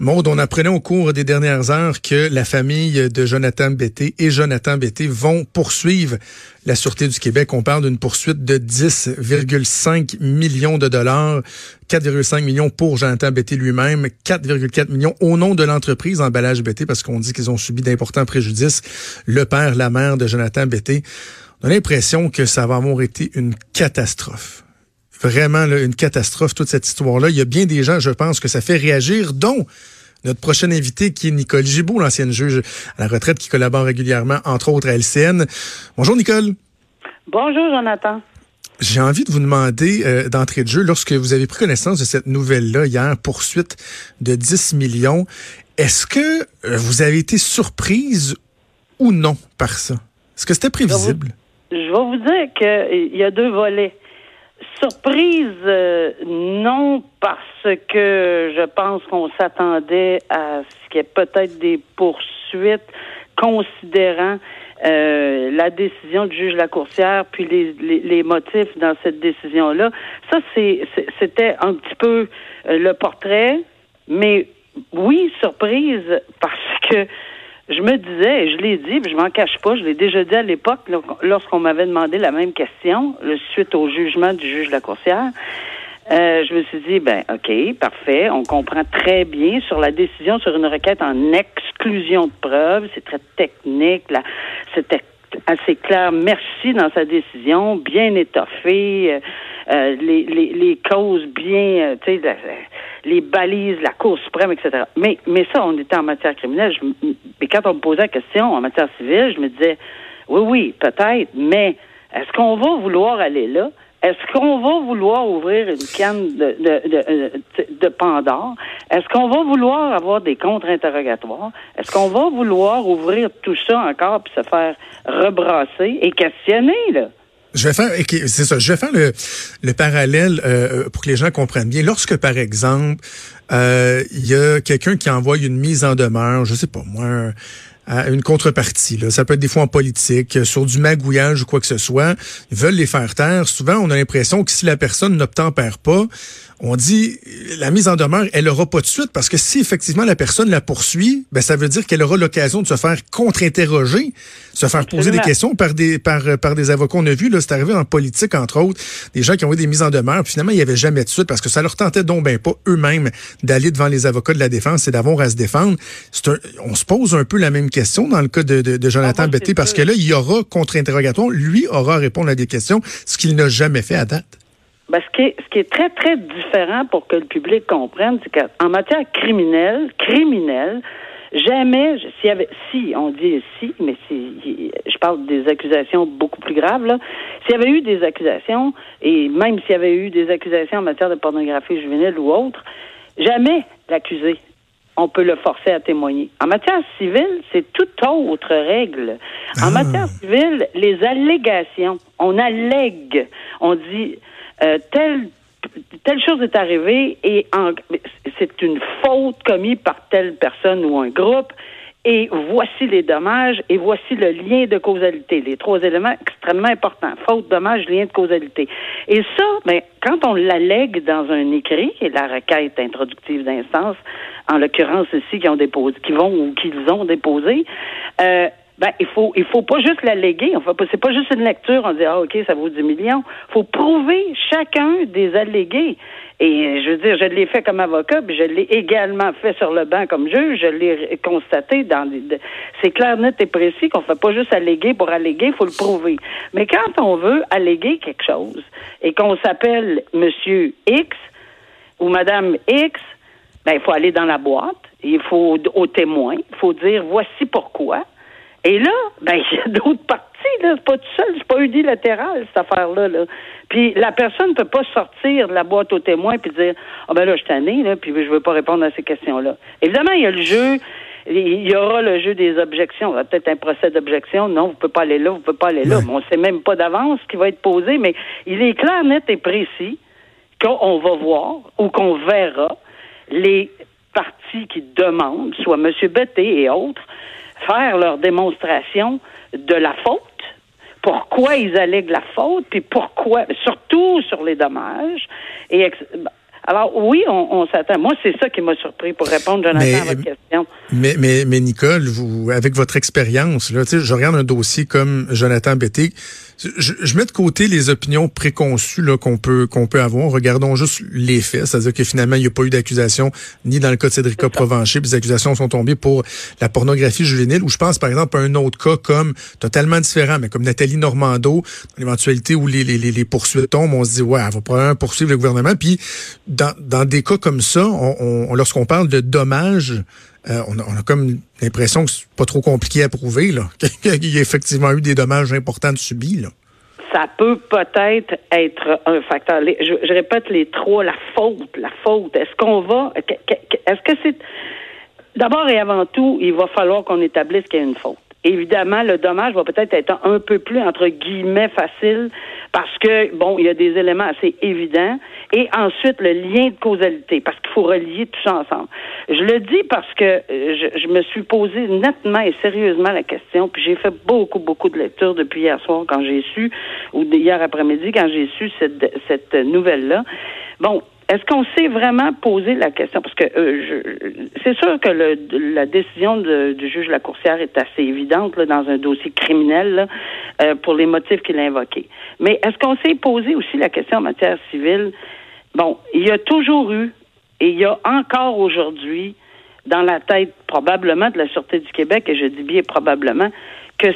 Maud, on apprenait au cours des dernières heures que la famille de Jonathan Betté et Jonathan Betté vont poursuivre la Sûreté du Québec. On parle d'une poursuite de 10,5 millions de dollars, 4,5 millions pour Jonathan Betté lui-même, 4,4 millions au nom de l'entreprise Emballage Betté parce qu'on dit qu'ils ont subi d'importants préjudices. Le père, la mère de Jonathan Betté. On a l'impression que ça va avoir été une catastrophe vraiment une catastrophe, toute cette histoire-là. Il y a bien des gens, je pense, que ça fait réagir, dont notre prochaine invité qui est Nicole Gibault, l'ancienne juge à la retraite qui collabore régulièrement, entre autres, à LCN. Bonjour, Nicole. Bonjour, Jonathan. J'ai envie de vous demander euh, d'entrée de jeu, lorsque vous avez pris connaissance de cette nouvelle-là hier, poursuite de 10 millions, est-ce que euh, vous avez été surprise ou non par ça? Est-ce que c'était prévisible? Je vais vous, dire qu'il y a deux volets. Surprise, euh, non, parce que je pense qu'on s'attendait à ce qu'il y ait peut-être des poursuites considérant euh, la décision du juge Lacourcière, puis les, les, motifs dans cette décision-là. Ça, c'est, c'était un petit peu euh, le portrait, mais oui, surprise, parce que je me disais, et je l'ai dit, puis je m'en cache pas, je l'ai déjà dit à l'époque, lorsqu'on m'avait demandé la même question, suite au jugement du juge Lacourcière, euh, je me suis dit, ben, OK, parfait, on comprend très bien sur la décision sur une requête en exclusion de preuves, c'est très technique, là, c'était assez clair. Merci dans sa décision, bien étoffé, euh, euh, les, les, les, causes bien, tu sais, les balises, la Cour suprême, etc. Mais, mais ça, on était en matière criminelle. mais quand on me posait la question en matière civile, je me disais, oui, oui, peut-être, mais est-ce qu'on va vouloir aller là? Est-ce qu'on va vouloir ouvrir une canne de, de, de, de Pandore? Est-ce qu'on va vouloir avoir des contre-interrogatoires? Est-ce qu'on va vouloir ouvrir tout ça encore puis se faire rebrasser et questionner, là? Je vais faire, c'est ça, je vais faire le, le parallèle euh, pour que les gens comprennent bien. Lorsque, par exemple, euh, il y a quelqu'un qui envoie une mise en demeure, je sais pas moi, une contrepartie. Là. Ça peut être des fois en politique, sur du magouillage ou quoi que ce soit. Ils veulent les faire taire. Souvent, on a l'impression que si la personne n'obtempère pas, on dit la mise en demeure, elle aura pas de suite parce que si effectivement la personne la poursuit, ben ça veut dire qu'elle aura l'occasion de se faire contre-interroger, se faire poser des questions par des par par des avocats. On a vu là, c'est arrivé en politique entre autres, des gens qui ont eu des mises en demeure, puis finalement il y avait jamais de suite parce que ça leur tentait donc ben pas eux-mêmes d'aller devant les avocats de la défense et d'avoir à se défendre. Un, on se pose un peu la même question dans le cas de, de, Jonathan ah, Betté parce que là il y aura contre-interrogatoire, lui aura à répondre à des questions, ce qu'il n'a jamais fait à date. Ben, ce, qui est, ce qui est très, très différent pour que le public comprenne, c'est qu'en matière criminelle, criminelle, jamais, s'il y avait, si, on dit si, mais si, je parle des accusations beaucoup plus graves, là, s'il y avait eu des accusations, et même s'il y avait eu des accusations en matière de pornographie juvénile ou autre, jamais l'accusé on peut le forcer à témoigner. En matière civile, c'est toute autre règle. En ah. matière civile, les allégations, on allègue, on dit euh, telle telle chose est arrivée et c'est une faute commise par telle personne ou un groupe et voici les dommages et voici le lien de causalité. Les trois éléments extrêmement importants. Faute, dommage, lien de causalité. Et ça, ben, quand on l'allègue dans un écrit, et la requête introductive d'instance, en l'occurrence ici, qui ont déposé, qui vont ou qu'ils ont déposé, euh, ben il faut il faut pas juste l'alléguer. Enfin, c'est pas juste une lecture. On dit ah ok ça vaut 10 millions. faut prouver chacun des allégués. Et je veux dire, je l'ai fait comme avocat, puis je l'ai également fait sur le banc comme juge. Je l'ai constaté dans. C'est clair, net et précis qu'on fait pas juste alléguer pour alléguer, faut le prouver. Mais quand on veut alléguer quelque chose et qu'on s'appelle Monsieur X ou Madame X, ben il faut aller dans la boîte. Il faut au témoin, il faut dire voici pourquoi. Et là, ben, il y a d'autres parties là, c'est pas tout seul, c'est pas unilatéral, cette affaire-là. Là. Puis la personne ne peut pas sortir de la boîte aux témoins puis dire Ah ben là, je suis là, puis je veux pas répondre à ces questions-là. Évidemment, il y a le jeu. Il y aura le jeu des objections. Il y aura peut-être un procès d'objection. Non, vous ne pouvez pas aller là, vous ne pouvez pas aller là. Mais on ne sait même pas d'avance ce qui va être posé, mais il est clair, net et précis qu'on va voir ou qu'on verra les partis qui demandent, soit M. Betté et autres, faire leur démonstration de la faute, pourquoi ils allèguent la faute, puis pourquoi, surtout sur les dommages. Et alors oui, on, on s'attend. Moi, c'est ça qui m'a surpris pour répondre, Jonathan, à votre question. Mais, mais, mais Nicole, vous, avec votre expérience, là, je regarde un dossier comme Jonathan Betté. Je, je, mets de côté les opinions préconçues là, qu'on peut qu'on peut avoir. Regardons juste les faits, c'est-à-dire que finalement il n'y a pas eu d'accusation ni dans le cas de Cédrica Provencher, les accusations sont tombées pour la pornographie juvénile. Ou je pense par exemple à un autre cas comme totalement différent, mais comme Nathalie Normando, dans l'éventualité où les, les, les, poursuites tombent, on se dit ouais, elle va probablement poursuivre le gouvernement. Puis dans, dans des cas comme ça, on, on, lorsqu'on parle de dommages euh, on, a, comme l'impression que c'est pas trop compliqué à prouver, là, qu'il y a effectivement eu des dommages importants subis. Là. Ça peut peut-être être un facteur. je, je, répète les trois, la faute, la faute. Est-ce qu'on va, est-ce que c'est, d'abord et avant tout, il va falloir qu'on établisse qu'il y a une faute. Évidemment, le dommage va peut-être être un peu plus, entre guillemets, facile parce que, bon, il y a des éléments assez évidents. Et ensuite, le lien de causalité, parce qu'il faut relier tout ça ensemble. Je le dis parce que euh, je, je, me suis posé nettement et sérieusement la question, puis j'ai fait beaucoup, beaucoup de lectures depuis hier soir quand j'ai su, ou hier après-midi quand j'ai su cette, cette nouvelle-là. Bon, est-ce qu'on s'est vraiment posé la question? Parce que euh, c'est sûr que le, la décision du juge Lacourcière est assez évidente là, dans un dossier criminel euh, pour les motifs qu'il a invoqués. Mais est-ce qu'on s'est posé aussi la question en matière civile? Bon, il y a toujours eu, et il y a encore aujourd'hui, dans la tête probablement de la Sûreté du Québec, et je dis bien probablement, que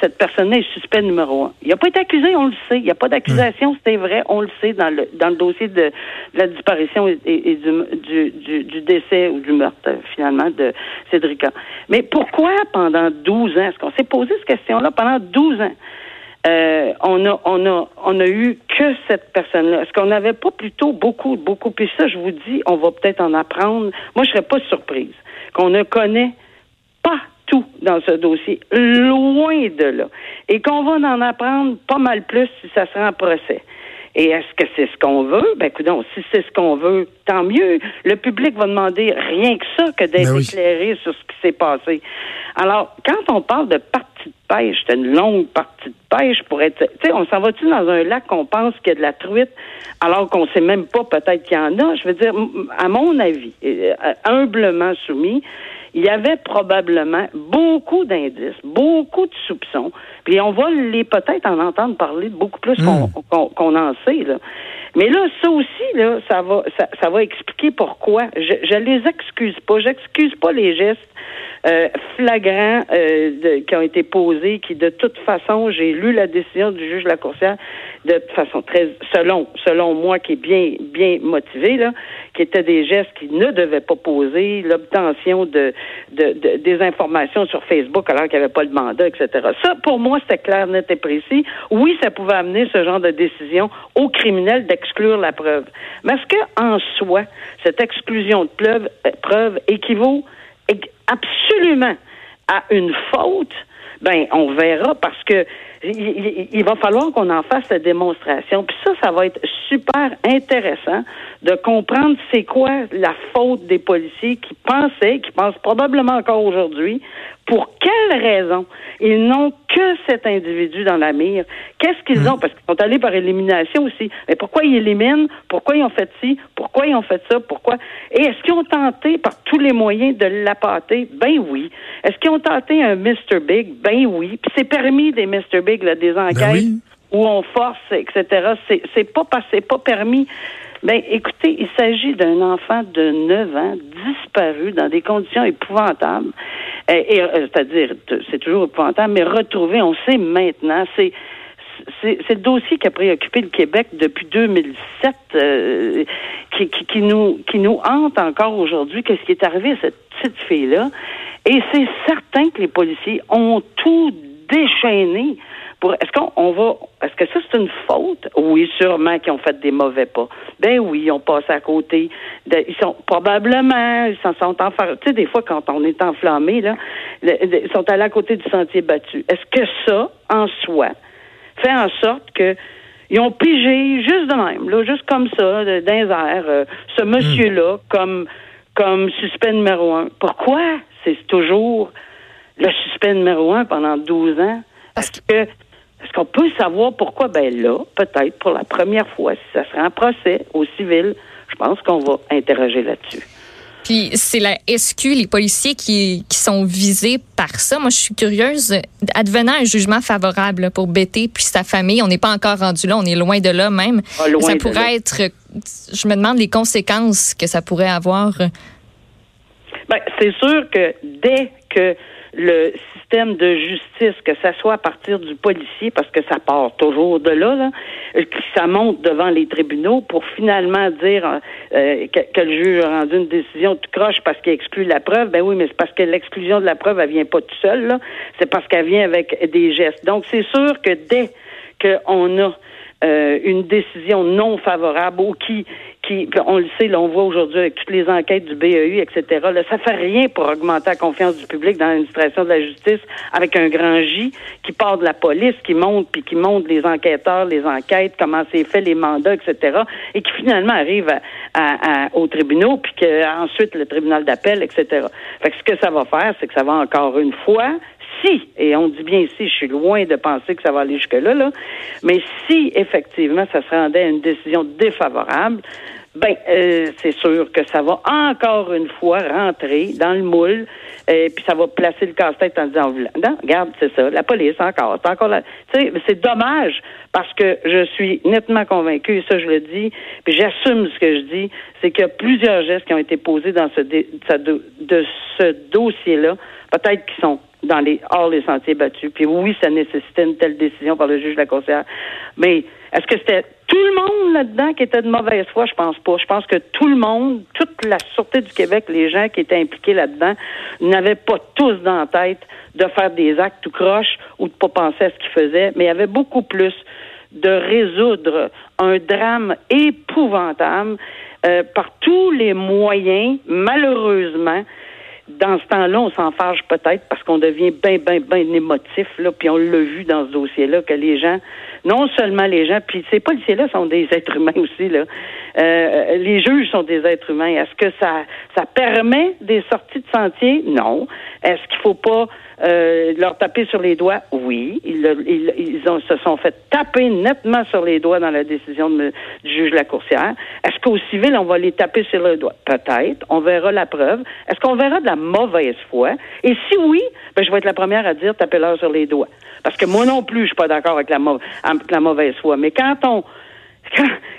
cette personne-là est suspect numéro un. Il n'a pas été accusé, on le sait. Il n'y a pas d'accusation, c'était vrai, on le sait dans le dans le dossier de, la disparition et, du, du, du, décès ou du meurtre, finalement, de Cédrica. Mais pourquoi pendant 12 ans? Est-ce qu'on s'est posé cette question-là pendant 12 ans? Euh, on a on a on a eu que cette personne-là. Est-ce qu'on n'avait pas plutôt beaucoup beaucoup puis ça je vous dis on va peut-être en apprendre. Moi je serais pas surprise qu'on ne connaît tout dans ce dossier, loin de là. Et qu'on va en apprendre pas mal plus si ça sera en procès. Et est-ce que c'est ce qu'on veut? Ben, écoute, si c'est ce qu'on veut, tant mieux. Le public va demander rien que ça que d'être ben éclairé sur ce qui s'est passé. Alors, quand on parle de partie de pêche, c'est une longue partie de pêche pour être. Tu sais, on s'en va-tu dans un lac qu'on pense qu'il y a de la truite, alors qu'on sait même pas peut-être qu'il y en a? Je veux dire, à mon avis, euh, humblement soumis, il y avait probablement beaucoup d'indices, beaucoup de soupçons, puis on va les peut-être en entendre parler beaucoup plus qu'on hmm. qu'on en sait. Là. Mais là, ça aussi, là, ça va, ça, ça va expliquer pourquoi. Je, je les excuse pas. J'excuse pas les gestes euh, flagrants euh, qui ont été posés, qui de toute façon, j'ai lu la décision du juge Lacourcière de façon très, selon, selon moi, qui est bien, bien motivé, là, qui étaient des gestes qui ne devaient pas poser, l'obtention de, de, de, des informations sur Facebook alors qu'il n'y avait pas le mandat, etc. Ça, pour moi, c'était clair, net et précis. Oui, ça pouvait amener ce genre de décision au criminel d'exclure la preuve. Mais est-ce que, en soi, cette exclusion de preuve, euh, preuve équivaut absolument à une faute, ben on verra parce que il, va falloir qu'on en fasse la démonstration. Puis ça, ça va être super intéressant de comprendre c'est quoi la faute des policiers qui pensaient, qui pensent probablement encore aujourd'hui, pour quelles raisons ils n'ont que cet individu dans la mire? Qu'est-ce qu'ils hmm. ont? Parce qu'ils sont allés par élimination aussi. Mais pourquoi ils éliminent? Pourquoi ils ont fait ci? Pourquoi ils ont fait ça? Pourquoi? Et est-ce qu'ils ont tenté par tous les moyens de l'appâter? Ben oui. Est-ce qu'ils ont tenté un Mr. Big? Ben oui. Puis c'est permis des Mr. Big, là, des ben enquêtes où on force, etc. C'est, pas, c'est pas permis. Ben, écoutez, il s'agit d'un enfant de 9 ans disparu dans des conditions épouvantables. Euh, c'est-à-dire, c'est toujours épouvantable, mais retrouvé, on sait maintenant, c'est c'est, le dossier qui a préoccupé le Québec depuis 2007, euh, qui, qui, qui, nous qui nous hante encore aujourd'hui. Qu'est-ce qui est arrivé à cette petite fille-là Et c'est certain que les policiers ont tout déchaîner pour est-ce qu'on on va est-ce que ça c'est une faute? Oui, sûrement qu'ils ont fait des mauvais pas. Ben oui, ils ont passé à côté. De, ils sont probablement ils s'en sont enfermés. Tu sais des fois quand on est enflammé là, ils sont allés à côté du sentier battu. Est-ce que ça en soi fait en sorte que ils ont pigé juste de même, là, juste comme ça, d'un air, euh, ce monsieur-là comme comme suspect numéro un? Pourquoi c'est toujours le suspect numéro un pendant 12 ans? Parce que est-ce qu'on peut savoir pourquoi? Ben là, peut-être pour la première fois, si ça serait un procès au civil, je pense qu'on va interroger là-dessus. Puis c'est la SQ, les policiers qui, qui sont visés par ça. Moi, je suis curieuse. Advenant un jugement favorable pour Betty puis sa famille, on n'est pas encore rendu là, on est loin de là même. Ah, loin ça pourrait là. être. Je me demande les conséquences que ça pourrait avoir. Ben, c'est sûr que dès que le de justice, que ça soit à partir du policier, parce que ça part toujours de là, euh, que ça monte devant les tribunaux pour finalement dire euh, que, que le juge a rendu une décision tout croche parce qu'il exclut la preuve. Ben oui, mais c'est parce que l'exclusion de la preuve, elle vient pas tout seul, là. C'est parce qu'elle vient avec des gestes. Donc, c'est sûr que dès qu'on a euh, une décision non favorable ou qui, qui on le sait, là, on voit aujourd'hui avec toutes les enquêtes du BEU, etc. Là, ça fait rien pour augmenter la confiance du public dans l'administration de la justice avec un grand J qui part de la police, qui monte puis qui monte les enquêteurs, les enquêtes, comment c'est fait, les mandats, etc. Et qui finalement arrive à, à- à- puis que ensuite le tribunal d'appel, etc. Fait que ce que ça va faire, c'est que ça va encore une fois si, et on dit bien ici, je suis loin de penser que ça va aller jusque-là, là, mais si effectivement ça se rendait à une décision défavorable, ben euh, c'est sûr que ça va encore une fois rentrer dans le moule, et puis ça va placer le casse-tête en disant, non, regarde, c'est ça, la police encore, c'est encore. Tu sais, c'est dommage parce que je suis nettement convaincu, et ça je le dis, puis j'assume ce que je dis, c'est qu'il y a plusieurs gestes qui ont été posés dans ce de ce dossier-là, peut-être qui sont dans les hors les sentiers battus. Puis oui, ça nécessitait une telle décision par le juge de la conseillère. Mais est-ce que c'était tout le monde là-dedans qui était de mauvaise foi? Je pense pas. Je pense que tout le monde, toute la Sûreté du Québec, les gens qui étaient impliqués là-dedans, n'avaient pas tous dans la tête de faire des actes tout croche ou de pas penser à ce qu'ils faisaient, mais il y avait beaucoup plus de résoudre un drame épouvantable euh, par tous les moyens, malheureusement. Dans ce temps-là, on s'en fâche peut-être parce qu'on devient bien, bien, bien émotif, là, puis on l'a vu dans ce dossier-là, que les gens, non seulement les gens, puis ces policiers-là sont des êtres humains aussi, là. Euh, les juges sont des êtres humains. Est-ce que ça, permet des sorties de sentier? Non. Est-ce qu'il faut pas euh, leur taper sur les doigts? Oui. Ils, se sont fait taper nettement sur les doigts dans la décision du juge Lacourcière. Est-ce qu'au civil, on va les taper sur les doigts? Peut-être. On verra la preuve. Est-ce qu'on verra de la mauvaise foi? Et si oui, ben, je vais être la première à dire tapez-leur sur les doigts. Parce que moi non plus, je suis pas d'accord avec la, mauvaise foi. Mais quand on,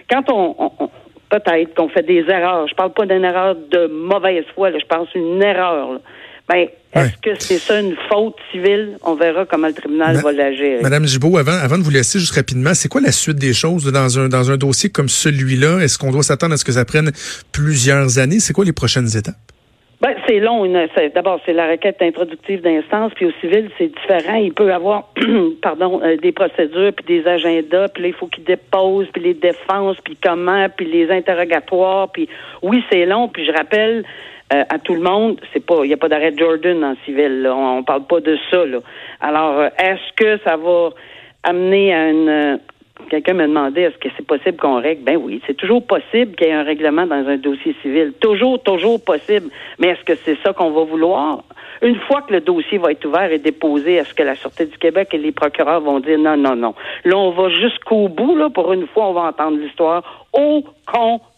quand, on- on- peut-être qu'on fait des erreurs, je parle pas d'une erreur de mauvaise foi, là, je pense une erreur. là. Ben, est-ce que c'est ça une faute civile? On verra comment le tribunal Ma- va l'agir. Madame Gibault, avant, avant de vous laisser juste rapidement, c'est quoi la suite des choses dans un, dans un dossier comme celui-là? Est-ce qu'on doit s'attendre à ce que ça prenne plusieurs années? C'est quoi les prochaines étapes? Ben, c'est long. D'abord, c'est la requête introductive d'instance, puis au civil, c'est différent. Il peut y avoir, pardon, euh, des procédures, puis des agendas, puis là, il faut qu'ils déposent, puis les défenses, puis comment, puis les interrogatoires, puis oui, c'est long. Puis je rappelle euh, à tout le monde, c'est pas, il n'y a pas d'arrêt Jordan en civil. Là. On, on parle pas de ça. Là. Alors, euh, est-ce que ça va amener à une euh, Quelqu'un m'a demandé est-ce que c'est possible qu'on règle? Ben oui, c'est toujours possible qu'il y ait un règlement dans un dossier civil. Toujours, toujours possible. Mais est-ce que c'est ça qu'on va vouloir? Une fois que le dossier va être ouvert et déposé, est-ce que la Sûreté du Québec et les procureurs vont dire non, non, non? Là, on va jusqu'au bout, là, pour une fois, on va entendre l'histoire au complet.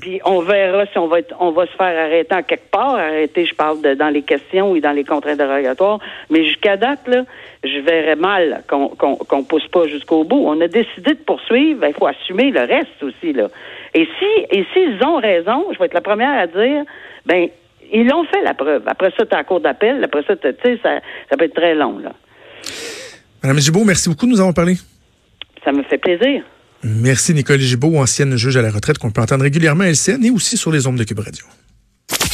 Puis on verra si on va être, on va se faire arrêter en quelque part. Arrêter, je parle de, dans les questions ou dans les contre-interrogatoires. Mais jusqu'à date, là, je verrais mal qu'on qu'on qu'on pousse pas jusqu'au bout. On a décidé de poursuivre, il faut assumer le reste aussi, là. Et si, et s'ils ont raison, je vais être la première à dire, ben, ils l'ont fait la preuve. Après ça, tu as cours d'appel. Après ça, tu sais, ça, ça peut être très long, là. Madame Gibault, merci beaucoup de nous avoir parlé. Ça me fait plaisir. Merci Nicole Gibault, ancienne juge à la retraite qu'on peut entendre régulièrement à LCN et aussi sur les ondes de Cube Radio.